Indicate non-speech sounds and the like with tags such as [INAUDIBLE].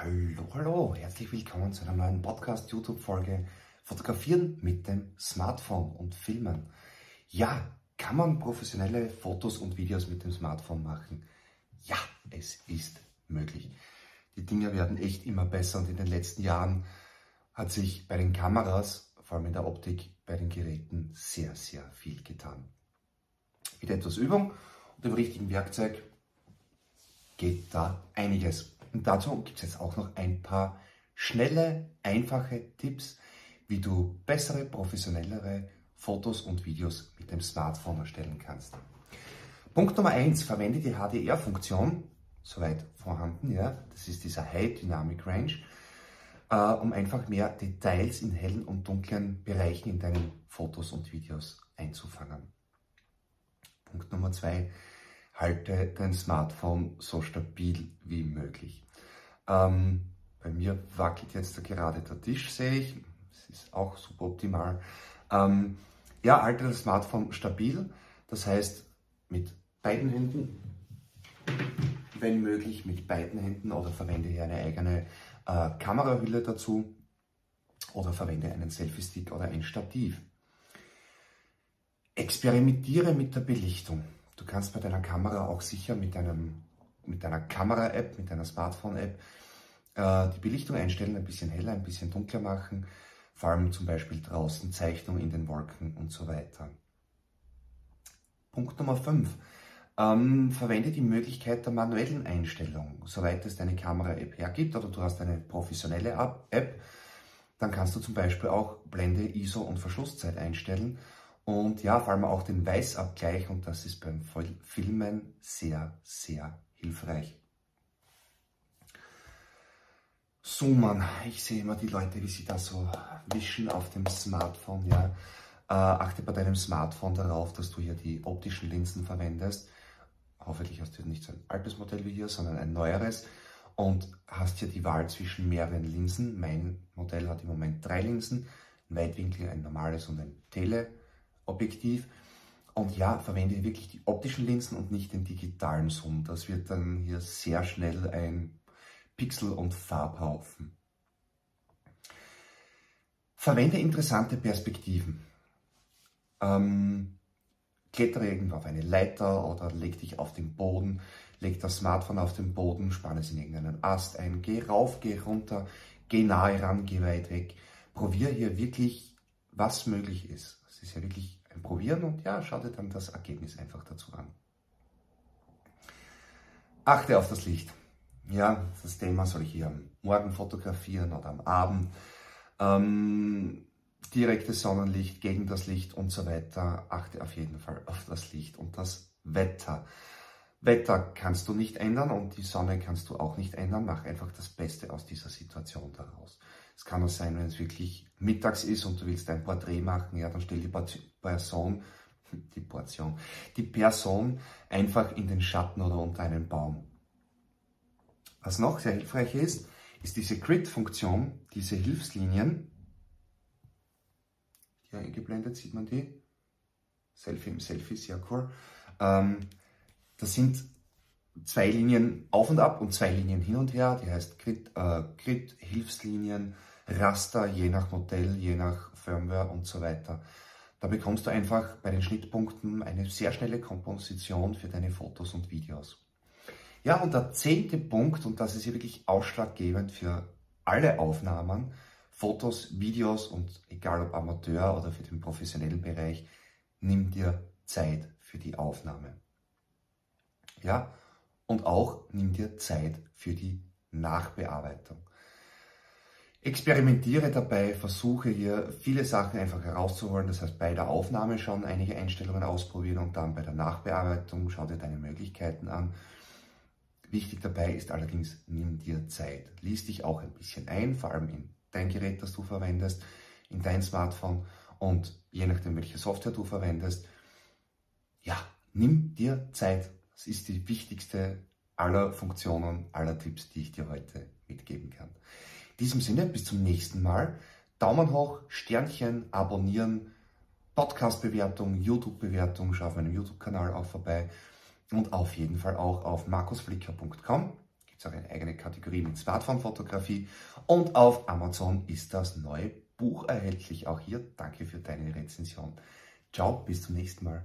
Hallo, hallo, herzlich willkommen zu einer neuen Podcast-YouTube-Folge Fotografieren mit dem Smartphone und Filmen. Ja, kann man professionelle Fotos und Videos mit dem Smartphone machen? Ja, es ist möglich. Die Dinge werden echt immer besser und in den letzten Jahren hat sich bei den Kameras, vor allem in der Optik, bei den Geräten sehr, sehr viel getan. Mit etwas Übung und dem richtigen Werkzeug geht da einiges. Und dazu gibt es jetzt auch noch ein paar schnelle, einfache Tipps, wie du bessere, professionellere Fotos und Videos mit dem Smartphone erstellen kannst. Punkt Nummer eins: verwende die HDR-Funktion, soweit vorhanden, ja, das ist dieser High Dynamic Range, äh, um einfach mehr Details in hellen und dunklen Bereichen in deinen Fotos und Videos einzufangen. Punkt Nummer zwei: halte dein Smartphone so stabil wie möglich. Ähm, bei mir wackelt jetzt gerade der Tisch, sehe ich. Das ist auch super optimal. Ähm, ja, halte das Smartphone stabil. Das heißt, mit beiden Händen, wenn möglich, mit beiden Händen oder verwende hier eine eigene äh, Kamerahülle dazu oder verwende einen Selfie-Stick oder ein Stativ. Experimentiere mit der Belichtung. Du kannst bei deiner Kamera auch sicher mit, einem, mit deiner Kamera-App, mit deiner Smartphone-App äh, die Belichtung einstellen, ein bisschen heller, ein bisschen dunkler machen, vor allem zum Beispiel draußen Zeichnung in den Wolken und so weiter. Punkt Nummer 5. Ähm, verwende die Möglichkeit der manuellen Einstellung, soweit es deine Kamera-App hergibt oder du hast eine professionelle App, dann kannst du zum Beispiel auch Blende, ISO und Verschlusszeit einstellen und ja, vor allem auch den Weißabgleich und das ist beim Filmen sehr, sehr hilfreich. Zoomen. Ich sehe immer die Leute, wie sie da so wischen auf dem Smartphone. Ja. Äh, achte bei deinem Smartphone darauf, dass du hier die optischen Linsen verwendest. Hoffentlich hast du nicht so ein altes Modell wie hier, sondern ein neueres und hast hier die Wahl zwischen mehreren Linsen. Mein Modell hat im Moment drei Linsen, ein Weitwinkel, ein normales und ein Tele. Objektiv. Und ja, verwende wirklich die optischen Linsen und nicht den digitalen Zoom. Das wird dann hier sehr schnell ein Pixel- und Farbhaufen. Verwende interessante Perspektiven. Ähm, klettere irgendwo auf eine Leiter oder leg dich auf den Boden, leg das Smartphone auf den Boden, spanne es in irgendeinen Ast ein, geh rauf, geh runter, geh nahe ran, geh weit weg. Probier hier wirklich, was möglich ist. Es ist ja wirklich Probieren und ja, schau dir dann das Ergebnis einfach dazu an. Achte auf das Licht. Ja, das Thema soll ich hier am Morgen fotografieren oder am Abend. Ähm, direktes Sonnenlicht, gegen das Licht und so weiter. Achte auf jeden Fall auf das Licht und das Wetter. Wetter kannst du nicht ändern und die Sonne kannst du auch nicht ändern. Mach einfach das Beste aus dieser Situation daraus. Es kann auch sein, wenn es wirklich mittags ist und du willst ein Porträt machen, ja, dann stell die Person, [LAUGHS] die Portion, die Person einfach in den Schatten oder unter einen Baum. Was noch sehr hilfreich ist, ist diese Grid-Funktion, diese Hilfslinien. Hier eingeblendet sieht man die. Selfie im Selfie, sehr cool. Ähm, das sind zwei Linien auf und ab und zwei Linien hin und her. Die heißt Grid, äh, Grid Hilfslinien Raster, je nach Modell, je nach Firmware und so weiter. Da bekommst du einfach bei den Schnittpunkten eine sehr schnelle Komposition für deine Fotos und Videos. Ja, und der zehnte Punkt, und das ist hier wirklich ausschlaggebend für alle Aufnahmen, Fotos, Videos und egal ob Amateur oder für den professionellen Bereich, nimm dir Zeit für die Aufnahme. Ja, und auch nimm dir Zeit für die Nachbearbeitung. Experimentiere dabei, versuche hier viele Sachen einfach herauszuholen. Das heißt, bei der Aufnahme schon einige Einstellungen ausprobieren und dann bei der Nachbearbeitung schau dir deine Möglichkeiten an. Wichtig dabei ist allerdings, nimm dir Zeit. Lies dich auch ein bisschen ein, vor allem in dein Gerät, das du verwendest, in dein Smartphone und je nachdem, welche Software du verwendest. Ja, nimm dir Zeit. Das ist die wichtigste aller Funktionen, aller Tipps, die ich dir heute mitgeben kann. In diesem Sinne, bis zum nächsten Mal. Daumen hoch, Sternchen, abonnieren, Podcast-Bewertung, YouTube-Bewertung, schau auf meinem YouTube-Kanal auch vorbei und auf jeden Fall auch auf markusflicker.com gibt es auch eine eigene Kategorie mit Smartphone-Fotografie. Und auf Amazon ist das neue Buch erhältlich. Auch hier danke für deine Rezension. Ciao, bis zum nächsten Mal.